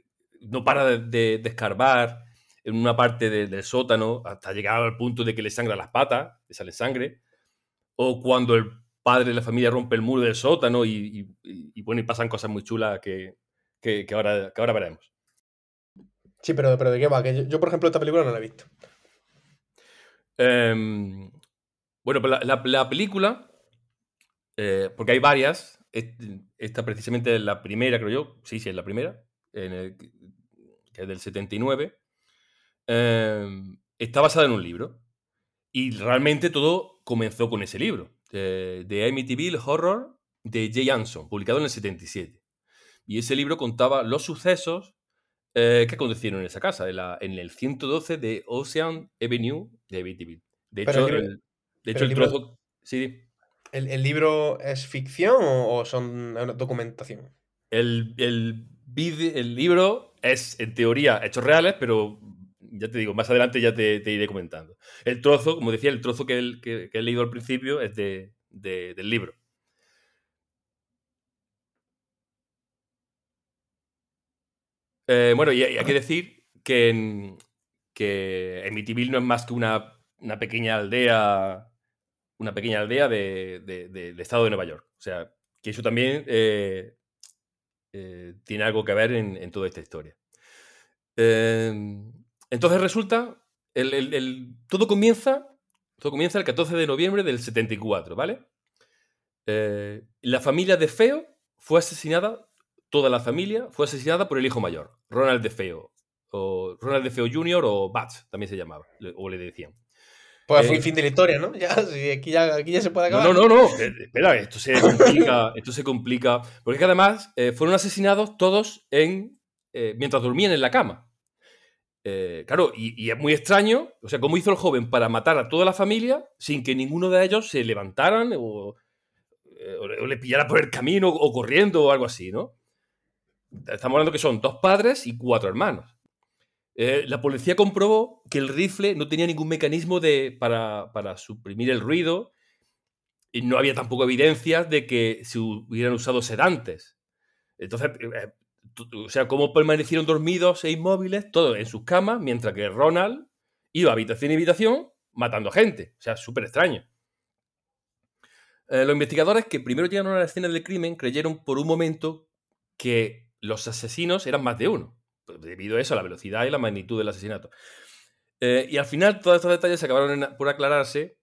no para de, de, escarbar en una parte de, del sótano hasta llegar al punto de que le sangra las patas, le sale sangre, o cuando el padre de la familia rompe el muro del sótano y, y, y bueno, y pasan cosas muy chulas que, que, que, ahora, que ahora veremos. Sí, pero, pero ¿de qué va? Que yo, yo, por ejemplo, esta película no la he visto. Eh, bueno, pues la, la, la película, eh, porque hay varias, esta precisamente es la primera, creo yo, sí, sí, es la primera, en el, que es del 79, eh, está basada en un libro. Y realmente todo comenzó con ese libro, de, de Amityville Horror de Jay Anson, publicado en el 77. Y ese libro contaba los sucesos eh, que acontecieron en esa casa, en, la, en, el 112 de Ocean Avenue de Amityville. De hecho, el, el, de hecho, el, el trozo... Libro, sí. ¿El, ¿El, libro es ficción o, o son documentación? El, el, el libro es, en teoría, hechos reales, pero ya te digo, más adelante ya te, te, iré comentando. El trozo, como decía, el trozo que, el, que, que he leído al principio es de, de, del libro. Eh, bueno, y, y, hay que decir que, en, que no es más que una, una pequeña aldea, una pequeña aldea de, de, del estado de Nueva York. O sea, que eso también eh, eh, tiene algo que ver en, en toda esta historia. Eh, entonces resulta, el, el, el, todo, comienza, todo comienza el 14 de noviembre del 74, ¿vale? Eh, la familia de Feo fue asesinada, toda la familia fue asesinada por el hijo mayor, Ronald de Feo, o Ronald de Feo Jr. o Bats, también se llamaba, o le decían. Pues fue el fin de la historia, ¿no? [laughs] Ya, aquí, ya, aquí ya se puede acabar. No, no, no, no. espera, esto se complica, [laughs] esto se complica. Porque además eh, fueron asesinados todos en, eh, mientras dormían en la cama. Eh, claro, y, es muy extraño, o sea, cómo hizo el joven para matar a toda la familia sin que ninguno de ellos se levantaran o, eh, le pillara por el camino o corriendo o algo así, ¿no? Estamos hablando que son dos padres y cuatro hermanos. Eh, la policía comprobó que el rifle no tenía ningún mecanismo de, para, para, suprimir el ruido y no había tampoco evidencias de que se hubieran usado sedantes. Entonces, o sea, cómo permanecieron dormidos e inmóviles, todos en sus camas, mientras que Ronald iba habitación y habitación matando gente. O sea, súper extraño. Eh, los investigadores que primero llegaron a la escena del crimen creyeron por un momento que los asesinos eran más de uno, pues, debido a eso, a la velocidad y la magnitud del asesinato. Eh, y al final todos estos detalles se acabaron por aclararse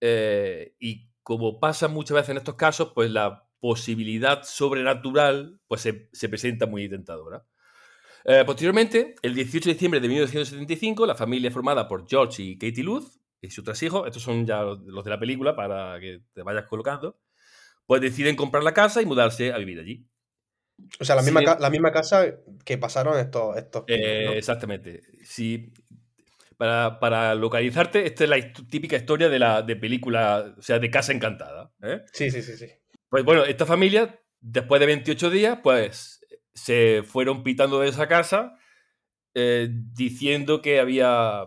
eh, y como pasa muchas veces en estos casos, pues la posibilidad sobrenatural pues se, se presenta muy tentadora. Eh, posteriormente, el 18 de diciembre de 1975, la familia formada por George y Katie Luz y sus tres hijos, estos son ya los de la película para que te vayas colocando, pues deciden comprar la casa y mudarse a vivir allí. O sea, la Sí, misma, ca- la misma casa que pasaron estos. estos Eh, ¿no? Exactamente. Si, para, para localizarte, esta es la típica historia de la de película, o sea, de Casa Encantada. ¿eh? Sí, sí, sí, sí. Pues bueno, esta familia, después de 28 días, pues se fueron pitando de esa casa eh, diciendo que había,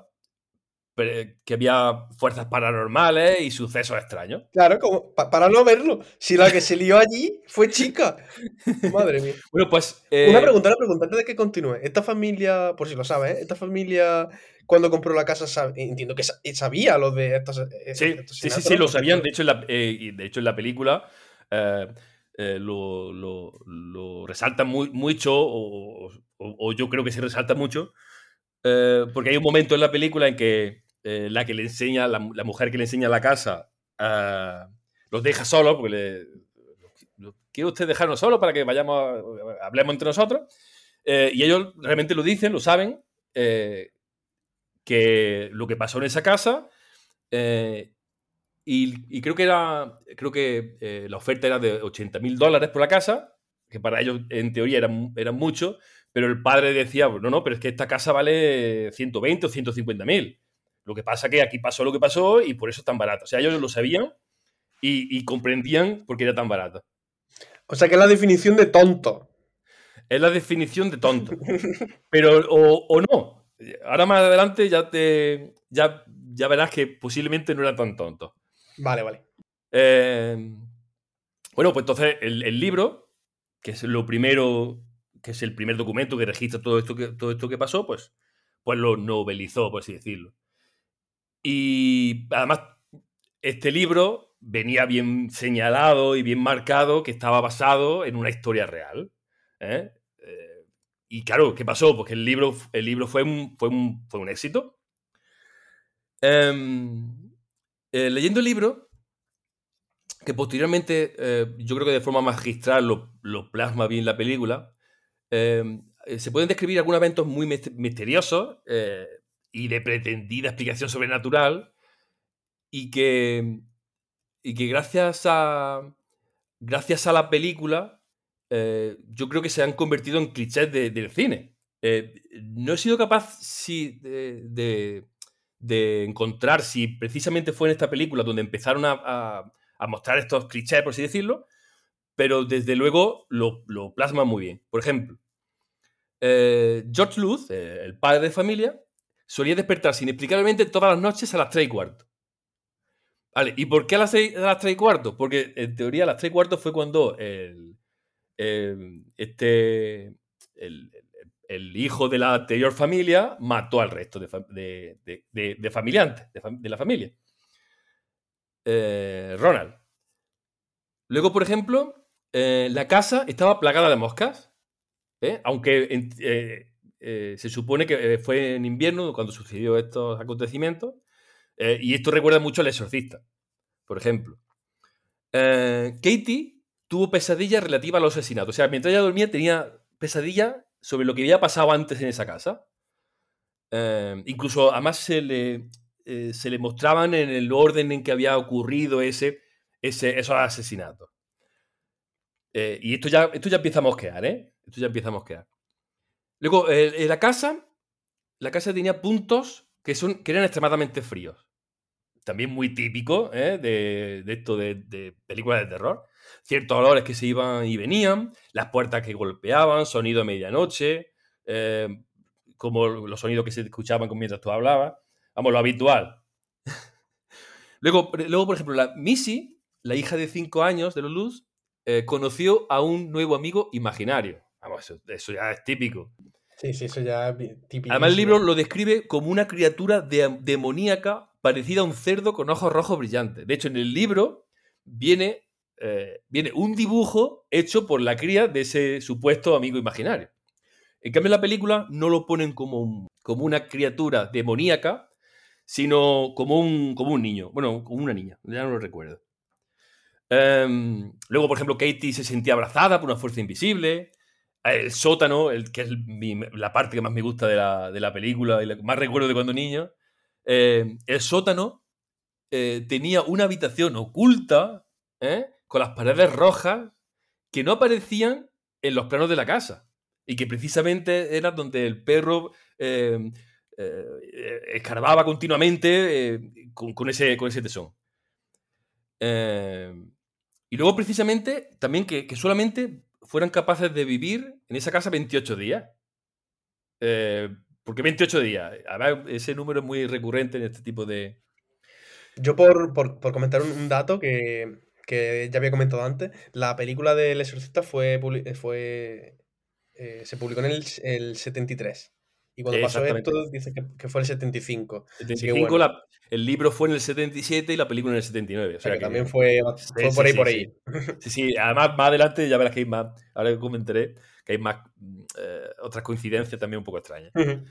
que había fuerzas paranormales y sucesos extraños. Claro, como pa- para no verlo. Si la que se lió allí fue chica. [laughs] Madre mía. Bueno, pues... Una eh, pregunta, una pregunta, antes de que continúe. Esta familia, por si lo sabes, ¿eh? esta familia, cuando compró la casa, sab- entiendo que sa- sabía lo de estos. Sí, estos sí, sí, sí, lo sabían. De hecho, en la, eh, y de hecho, en la película eh, eh, lo, resaltan muy, mucho, o, yo creo que se resalta mucho, eh, porque hay un momento en la película en que la que le enseña, la, mujer que le enseña la casa, eh, los deja solos, porque le, ¿quiere usted dejarnos solos para que vayamos, a- hablemos entre nosotros? Y ellos realmente lo dicen, lo saben, que lo que pasó en esa casa y, y creo que era creo que eh, la oferta era de 80 mil dólares por la casa, que para ellos en teoría eran, eran mucho, pero el padre decía, no, no, pero es que esta casa vale 120 o 150 mil. Lo que pasa que aquí pasó lo que pasó y por eso es tan barata. O sea, ellos lo sabían y, y comprendían por qué era tan barata. O sea, que es la definición de tonto. Es la definición de tonto. [laughs] Pero, o, o no. Ahora más adelante ya te. Ya, ya verás que posiblemente no era tan tonto. Vale, vale. Eh, bueno, pues entonces el, libro, que es lo primero, que es el primer documento que registra todo esto que, todo esto que pasó, pues, pues lo novelizó, por así decirlo. Y además, este libro venía bien señalado y bien marcado que estaba basado en una historia real. ¿eh? Eh, y claro, ¿qué pasó? Porque el libro, el libro fue, un, fue, un, fue un éxito. Em, eh, leyendo el libro, que posteriormente eh, yo creo que de forma magistral lo, lo plasma bien la película, eh, se pueden describir algunos eventos muy mis- misteriosos y de pretendida explicación sobrenatural y que, y que gracias a, gracias a la película yo creo que se han convertido en clichés de- del cine. No he sido capaz si, de- de encontrar si precisamente fue en esta película donde empezaron a, a- mostrar estos clichés, por así decirlo, pero desde luego lo, lo plasman muy bien. Por ejemplo, eh, George Luz, eh, el padre de familia, solía despertarse inexplicablemente todas las noches a las 3 y cuarto. Vale, ¿y por qué a las, seis- a las 3 y cuarto? Porque en teoría a las 3 y cuarto fue cuando el, este, el hijo de la anterior familia mató al resto de, de, de- familiantes de, la familia. Eh, Ronald. Luego, por ejemplo, eh, la casa estaba plagada de moscas. ¿eh? Aunque se supone que fue en invierno cuando sucedió estos acontecimientos. y esto recuerda mucho al exorcista, por ejemplo. Katie tuvo pesadillas relativas a los asesinatos. O sea, mientras ella dormía tenía pesadillas sobre lo que había pasado antes en esa casa. Eh, incluso, además, se le, eh, se le mostraban en el orden en que había ocurrido ese, ese, esos asesinatos. Eh, y esto ya, esto ya empieza a mosquear, ¿eh? Esto ya empieza a mosquear. Luego, eh, la casa, la casa tenía puntos que, son, que eran extremadamente fríos. También muy típico de, de esto de, de películas de terror. Ciertos olores que se iban y venían, las puertas que golpeaban, sonido a medianoche, eh, como los sonidos que se escuchaban mientras tú hablabas. Vamos, lo habitual. [laughs] luego, luego, por ejemplo, la Missy, la hija de 5 años de los Luz, eh, conoció a un nuevo amigo imaginario. Vamos, eso, eso ya es típico. Sí, sí, eso ya típico. Además, el libro lo describe como una criatura de- demoníaca parecida a un cerdo con ojos rojos brillantes. De hecho, en el libro viene, eh, viene un dibujo hecho por la cría de ese supuesto amigo imaginario. En cambio, en la película no lo ponen como, como una criatura demoníaca, sino como un, como un niño. Bueno, como una niña, ya no lo recuerdo. Em, luego, por ejemplo, Katie se sentía abrazada por una fuerza invisible. El sótano, el, que es la parte que más me gusta de la, de la película y la más recuerdo de cuando niño. eh, el sótano eh, tenía una habitación oculta. Con las paredes rojas, que no aparecían en los planos de la casa. Y que precisamente era donde el perro eh, eh, escarbaba continuamente eh, con, ese, con ese tesón. y luego precisamente también que, que, solamente fueran capaces de vivir en esa casa 28 días. porque 28 días, ese número es muy recurrente en este tipo de... Yo por, por comentar un, dato que, que, ya había comentado antes, la película del exorcista fue, fue eh, se publicó en el, el 73. Y cuando pasó esto, dice que, fue el 75. 75 el libro fue en el 77 y la película en el 79. O sea, que, también fue, fue por ahí, por ahí. [laughs] Sí. sí, además más adelante ya verás que hay más, ahora que comentaré, que hay más eh, otras coincidencias también un poco extrañas. eh,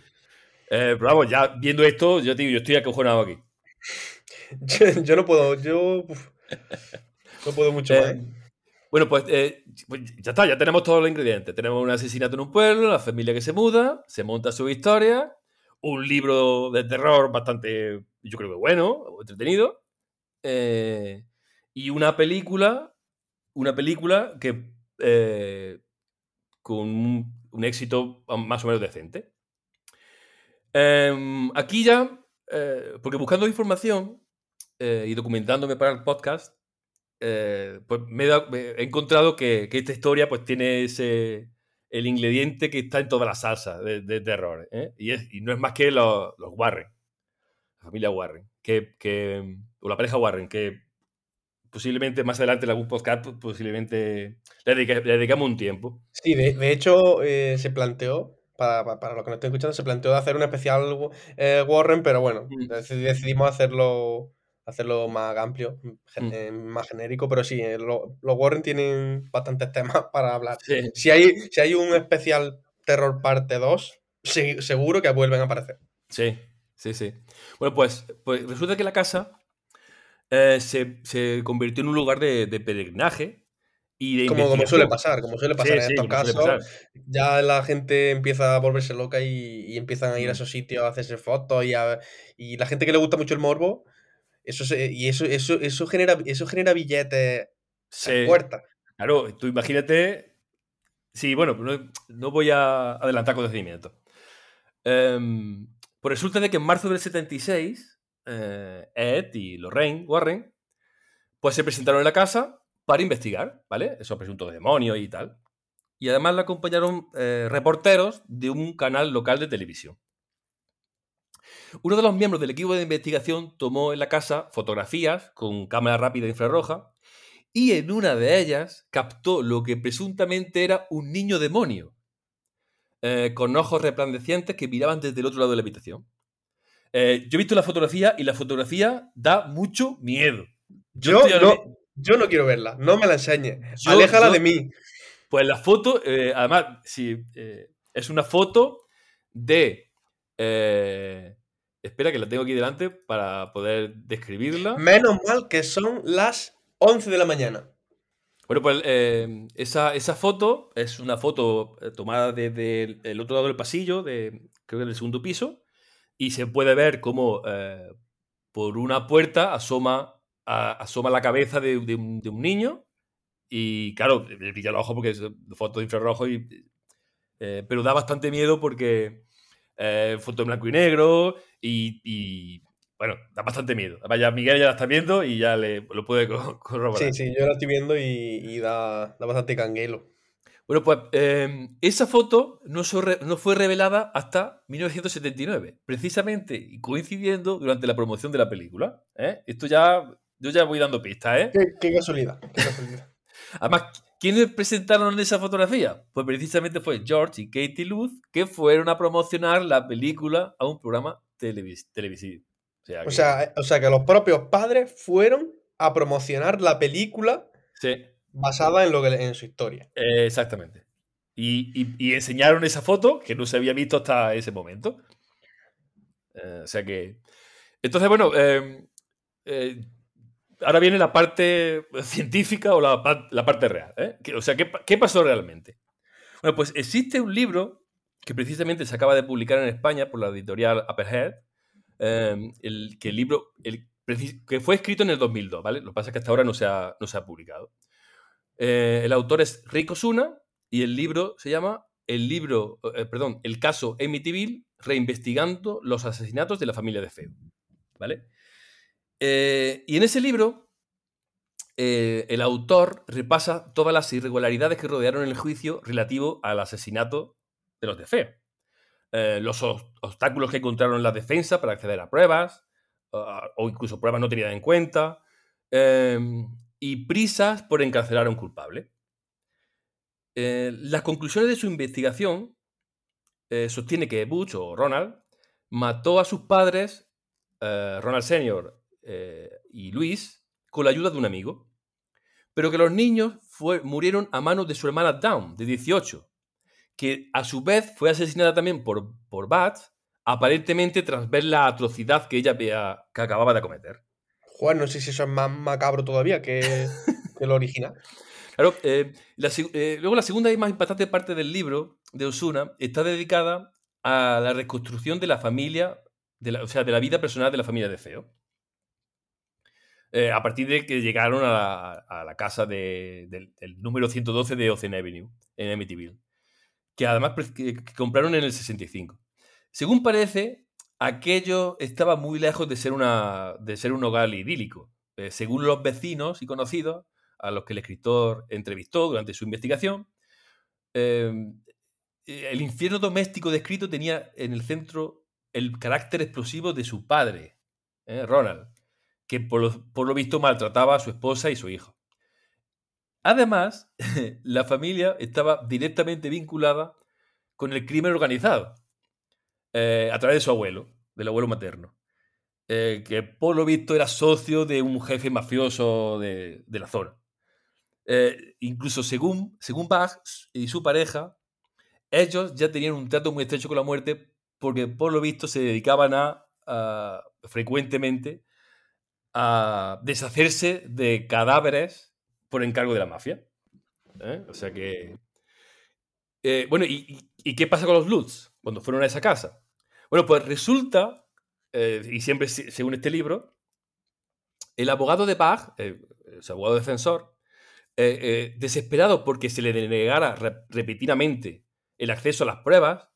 pero vamos, ya viendo esto, yo, digo, yo estoy acojonado aquí. [laughs] yo, no puedo, yo no puedo mucho eh, más. Bueno, pues, eh, pues, ya está, ya tenemos todos los ingredientes. Tenemos un asesinato en un pueblo, la familia que se muda, se monta su historia, un libro de terror bastante, yo creo que bueno, entretenido, eh, y una película, una película que con un, éxito más o menos decente. Em, aquí ya, porque buscando información y documentándome para el podcast, eh, pues me he, encontrado que, esta historia pues tiene ese el ingrediente que está en toda la salsa de, terror. ¿eh? Y, no es más que los, Warren, la familia Warren, que, o la pareja Warren, que posiblemente más adelante en algún podcast pues, posiblemente le, dedicamos un tiempo. Sí, de, hecho eh, se planteó, para, para, los que no estén escuchando, se planteó de hacer un especial Warren, pero bueno, mm. decidimos hacerlo hacerlo más amplio, mm. eh, más genérico, pero sí, eh, los Warren tienen bastantes temas [laughs] para hablar. Si, hay, si hay un especial Terror Parte 2, seguro que vuelven a aparecer. Sí, sí, sí. Bueno, pues, pues resulta que la casa eh, se, convirtió en un lugar de, peregrinaje. Y de como, como, suele pasar, como suele pasar en estos casos, ya la gente empieza a volverse loca y, empiezan a ir a mm. esos sitios a hacerse fotos y, y la gente que le gusta mucho el morbo eso y eso, eso, eso, genera, eso genera billetes sí. puerta. Claro, tú imagínate. Sí, bueno, no, voy a adelantar conocimiento. Um, pues resulta de que en marzo del 76, eh, Ed y Lorraine Warren, pues se presentaron en la casa para investigar, ¿vale? Esos presuntos demonios y tal. Y además le acompañaron eh, reporteros de un canal local de televisión. Uno de los miembros del equipo de investigación tomó en la casa fotografías con cámara rápida infrarroja y en una de ellas captó lo que presuntamente era un niño demonio, eh, con ojos resplandecientes que miraban desde el otro lado de la habitación. Eh, yo he visto la fotografía y la fotografía da mucho miedo. Yo, no, yo no quiero verla, no me la enseñes. Aléjala de mí. Pues la foto, eh, además, sí, es una foto de Espera que la tengo aquí delante para poder describirla. Menos mal que son las 11 de la mañana. Bueno, pues eh, esa, foto es una foto eh, tomada desde el, otro lado del pasillo, de, creo que del segundo piso, y se puede ver cómo eh, por una puerta asoma, asoma la cabeza de, un, niño, y claro, le pilla el ojo porque es foto de infrarrojo, y, pero da bastante miedo porque foto en blanco y negro y, bueno, da bastante miedo. Vaya, Miguel ya la está viendo y ya le, lo puede corroborar. Sí, sí, yo la estoy viendo y, da, bastante canguelo. Bueno, pues em, esa foto no, no, fue revelada hasta 1979, precisamente y coincidiendo durante la promoción de la película. ¿eh? Esto ya, yo ya voy dando pistas, ¿eh? Qué, casualidad, qué casualidad. [laughs] Además, ¿Quiénes presentaron esa fotografía? Pues precisamente fue George y Katie Luz, que fueron a promocionar la película a un programa televisivo. O sea, o, sea, que... los propios padres fueron a promocionar la película basada en, lo que, en su historia. exactamente. Y, enseñaron esa foto que no se había visto hasta ese momento. Eh, o sea que. Entonces, bueno, eh, eh, ahora viene la parte científica o la, parte real. ¿eh? O sea, ¿qué, pasó realmente? Bueno, pues existe un libro que precisamente se acaba de publicar en España por la editorial Upperhead, em, el, que el libro que fue escrito en el 2002, ¿vale? Lo que pasa es que hasta ahora no se ha, no se ha publicado. Eh, el autor es Rico Suna y el libro se llama el libro, eh, perdón, el caso Amityville reinvestigando los asesinatos de la familia de Feo. ¿Vale? Eh, y en ese libro, eh, el autor repasa todas las irregularidades que rodearon el juicio relativo al asesinato de los de Feo. los obstáculos que encontraron en la defensa para acceder a pruebas, o incluso pruebas no tenidas en cuenta, em, y prisas por encarcelar a un culpable. Eh, las conclusiones de su investigación eh, sostiene que Butch o Ronald mató a sus padres, eh, Ronald Sr. y Luis, con la ayuda de un amigo, pero que los niños murieron a manos de su hermana Dawn, de 18, que a su vez fue asesinada también por, por Bat, aparentemente tras ver la atrocidad que ella que acababa de cometer. Juan, no sé si eso es más macabro todavía que, [laughs] que lo original. Claro, eh, eh, luego la segunda y más impactante parte del libro de Osuna está dedicada a la reconstrucción de la familia, de la, o sea, de la vida personal de la familia de Feo. Eh, a partir de que llegaron a la, casa del, número 112 de Ocean Avenue, en Amityville, que además compraron en el 65. Según parece, aquello estaba muy lejos de ser, una, de ser un hogar idílico. según los vecinos y conocidos, a los que el escritor entrevistó durante su investigación, em, el infierno doméstico descrito tenía en el centro el carácter explosivo de su padre, ¿eh? Ronald, que por lo, visto maltrataba a su esposa y su hijo. Además, [laughs] la familia estaba directamente vinculada con el crimen organizado, eh, a través de su abuelo, del abuelo materno, eh, que por lo visto era socio de un jefe mafioso de la zona. Eh, incluso según, según Bach y su pareja, ellos ya tenían un trato muy estrecho con la muerte porque por lo visto se dedicaban a, frecuentemente a deshacerse de cadáveres por encargo de la mafia. ¿eh? O sea que... Eh, bueno, ¿y, qué pasa con los Lutz cuando fueron a esa casa? Bueno, pues resulta, y siempre según este libro, el abogado de Bach, el abogado defensor, eh, eh, desesperado porque se le denegara repetidamente el acceso a las pruebas,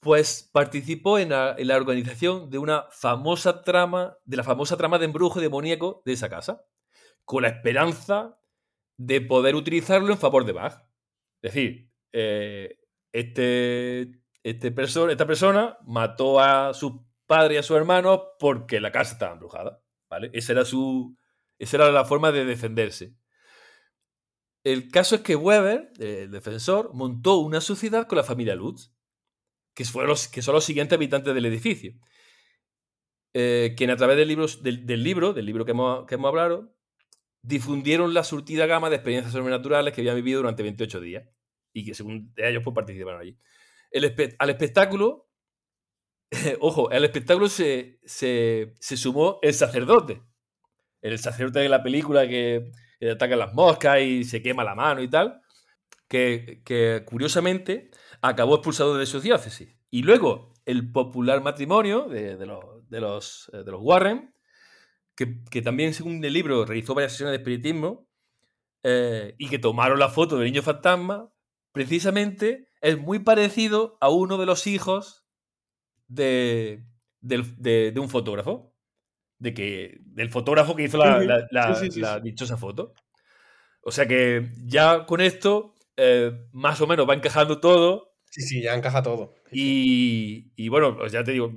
pues participó en la, organización de una famosa trama, de la famosa trama de embrujo demoníaco de esa casa, con la esperanza de poder utilizarlo en favor de Bach. Es decir, eh, este, este esta persona mató a su padre y a su hermano porque la casa estaba embrujada. ¿vale? Esa, era su, esa era la forma de defenderse. El caso es que Weber, el defensor, montó una sociedad con la familia Lutz, que, que son los siguientes habitantes del edificio. Eh, quien a través del libro, del, libro, del libro que hemos, hablado, difundieron la surtida gama de experiencias sobrenaturales que habían vivido durante 28 días y que según ellos pues, participaron allí. al espectáculo, [laughs] ojo, al espectáculo se, se, sumó el sacerdote. El sacerdote de la película que, que atacan las moscas y se quema la mano y tal, que, curiosamente acabó expulsado de su diócesis. Y luego el popular matrimonio de, los, de, los, eh, de los, Warren, que, también según el libro realizó varias sesiones de espiritismo eh, y que tomaron la foto del niño fantasma, precisamente es muy parecido a uno de los hijos de, de un fotógrafo de que, del fotógrafo que hizo la, dichosa foto. O sea que ya con esto, eh, más o menos va encajando todo. Sí, sí, ya encaja todo. Y, bueno, pues ya te digo,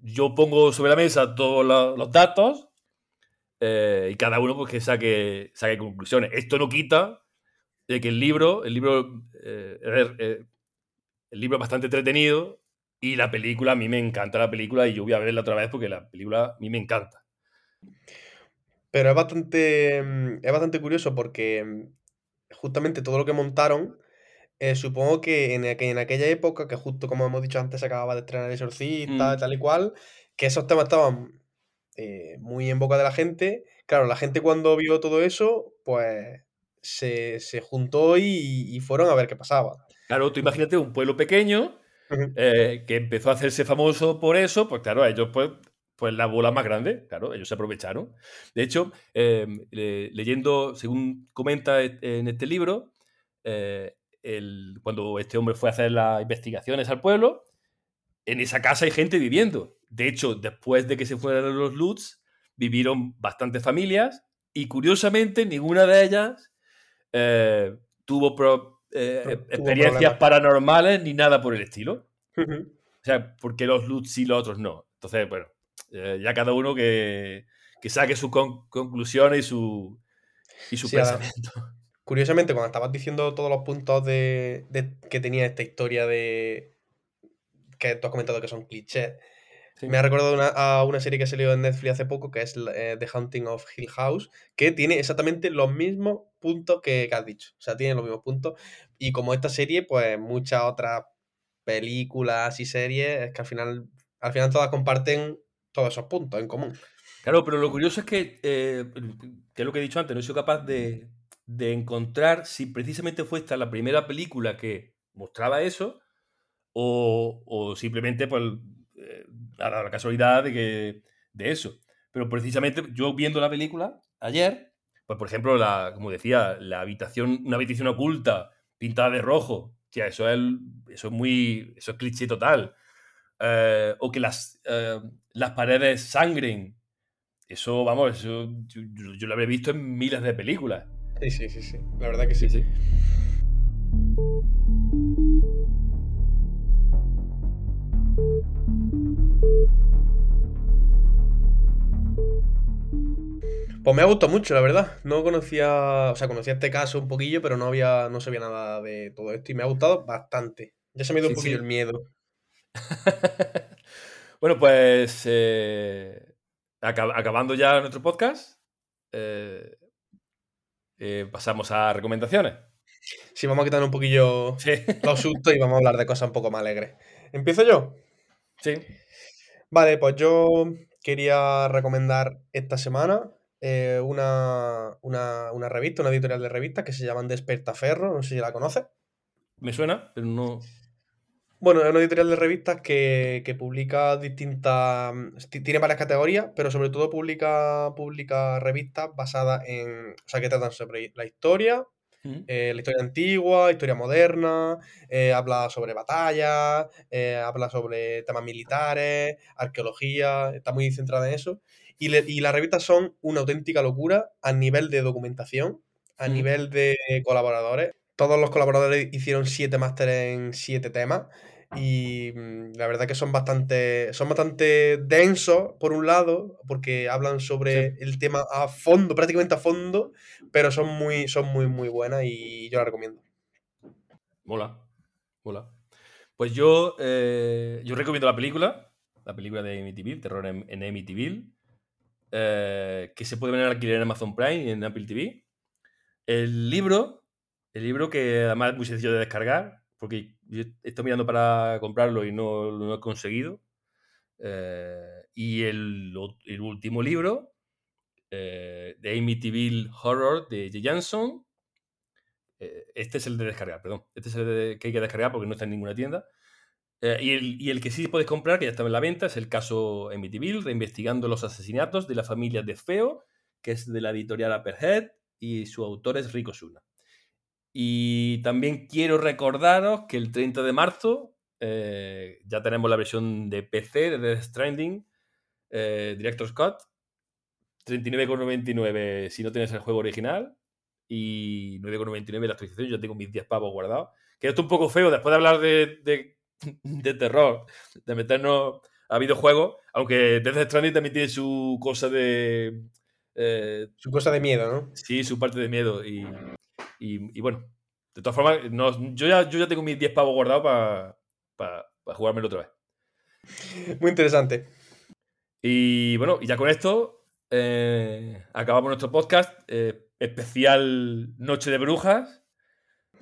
yo pongo sobre la mesa todos los, datos eh, y cada uno pues que saque, saque conclusiones. Esto no quita de que el libro, el libro, eh, el libro es bastante entretenido, y la película, a mí me encanta la película y yo voy a verla otra vez porque la película a mí me encanta. Pero es bastante, mm, es bastante curioso porque mm, justamente todo lo que montaron, eh, supongo que en, en, aquella época, que justo como hemos dicho antes, se acababa de estrenar El Exorcista, mm. tal y cual, que esos temas estaban eh, muy en boca de la gente. Claro, la gente cuando vio todo eso, pues se, juntó y, y, fueron a ver qué pasaba. Claro, tú imagínate un pueblo pequeño eh, que empezó a hacerse famoso por eso, pues claro, ellos pues, pues la bola más grande, claro, ellos se aprovecharon. De hecho, em, leyendo, según comenta en este libro, eh, el, cuando este hombre fue a hacer las investigaciones al pueblo, en esa casa hay gente viviendo. De hecho, después de que se fueran los Lutz, vivieron bastantes familias y curiosamente ninguna de ellas eh, tuvo pro- eh, tuvo experiencias problemas. paranormales ni nada por el estilo. O sea, porque los Lutz y los otros no. Entonces, bueno, eh, ya cada uno que, que saque sus con- conclusiones y su, y su Sí, pensamiento. Curiosamente, cuando estabas diciendo todos los puntos de, de- que tenía esta historia de. Que tú has comentado que son clichés, Sí. me ha recordado una- a una serie que salió en Netflix hace poco, que es eh, The Haunting of Hill House, que tiene exactamente los mismos puntos que, que has dicho. O sea, tiene los mismos puntos. Y como esta serie, pues muchas otras películas y series, es que al final, al final todas comparten todos esos puntos en común. Claro, pero lo curioso es que, eh, que es lo que he dicho antes, no he sido capaz de, de encontrar si precisamente fue esta la primera película que mostraba eso o, o simplemente pues, eh, a la casualidad de, que, de eso. Pero precisamente yo viendo la película ayer, pues por ejemplo, la, como decía, la habitación, una habitación oculta pintada de rojo, tía, eso es, eso es muy, eso es cliché total. Eh, o que las, eh, las paredes sangren. Eso, vamos, eso yo, yo- yo lo habré visto en miles de películas. Sí, sí, sí, sí. La verdad que sí. sí. Pues me ha gustado mucho, la verdad. No conocía, o sea, conocía este caso un poquillo, pero no había, no sabía nada de todo esto y me ha gustado bastante. Ya se me ha ido un Sí, poquillo sí. el miedo. [laughs] bueno, pues eh, acab- acabando ya nuestro podcast, eh, eh, pasamos a recomendaciones. Sí, vamos a quitar un poquillo Sí, [laughs] los sustos y vamos a hablar de cosas un poco más alegres. ¿Empiezo yo? sí. Vale, pues yo quería recomendar esta semana eh, una, una, una revista, una editorial de revistas que se llaman Despertaferro, no sé si la conoces. Me suena, pero no. Bueno, es una editorial de revistas que, que publica distintas. ti- Tiene varias categorías, pero sobre todo publica, publica revistas basadas en. O sea, que tratan sobre la historia, Mm. eh, la historia antigua, historia moderna, eh, habla sobre batallas, eh, habla sobre temas militares, arqueología, está muy centrada en eso. Y, le- y las revistas son una auténtica locura a nivel de documentación, a Mm. nivel de colaboradores. Todos los colaboradores hicieron siete másteres en siete temas. Y mm, la verdad que son bastante, son bastante densos, por un lado, porque hablan sobre Sí. el tema a fondo, prácticamente a fondo, pero son muy, son muy, muy buenas y yo la recomiendo. Mola, mola. Pues yo, eh, yo recomiendo la película, la película de Amityville, Terror en, en Amityville, eh, que se puede ver en alquiler en Amazon Prime y en Apple TV. El libro, el libro que además es muy sencillo de descargar, porque yo estado mirando para comprarlo y no lo he conseguido. Eh, y el último libro, eh, de Amityville Horror de J. Jansson, eh, este es el de descargar, perdón. Este es el de- que hay que descargar porque no está en ninguna tienda. Eh, y, el, que sí puedes comprar, que ya estaba en la venta, es el caso Amityville, reinvestigando los asesinatos de la familia de Feo, que es de la editorial Upperhead, y su autor es Rico Suna. Y también quiero recordaros que el 30 de marzo eh, ya tenemos la versión de PC de Death Stranding, eh, Director Scott, 39,99 si no tienes el juego original y 9,99 la actualización. Yo tengo mis 10 pavos guardados. Que esto es un poco feo después de hablar de, [laughs] de terror, de meternos a videojuegos, aunque Death Stranding también tiene su cosa de... eh, Su cosa de miedo, ¿no? sí, su parte de miedo y, y- y bueno. De todas formas, no, yo, ya, yo ya tengo mis 10 pavos guardados para jugármelo otra vez. Muy interesante. Y bueno, y ya con esto eh, acabamos nuestro podcast eh, especial Noche de Brujas.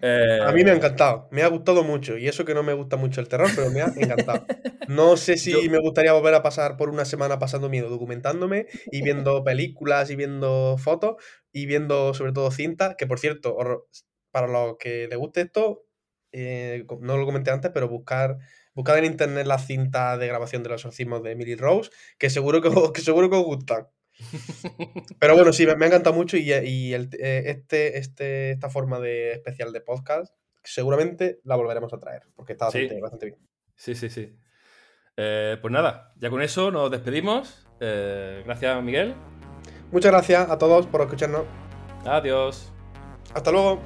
Eh, A mí me ha encantado, me ha gustado mucho. Y eso que no me gusta mucho el terror, pero me ha encantado. No sé si Yo- me gustaría volver a pasar por una semana pasando miedo, documentándome y viendo [laughs] películas y viendo fotos y viendo sobre todo cintas, que por cierto, para los que les guste esto, eh, no lo comenté antes, pero buscar, buscar en internet las cintas de grabación de los exorcismos de Emily Rose, que seguro que, os- que seguro que os gustan. Pero bueno, sí, me, me ha encantado mucho y, y el- eh, este, este, esta forma de especial de podcast seguramente la volveremos a traer, porque está Sí. bastante bien. Sí, sí, sí. Eh, pues nada, ya con eso nos despedimos. Eh, gracias, Miguel. Muchas gracias a todos por escucharnos. Adiós. Hasta luego.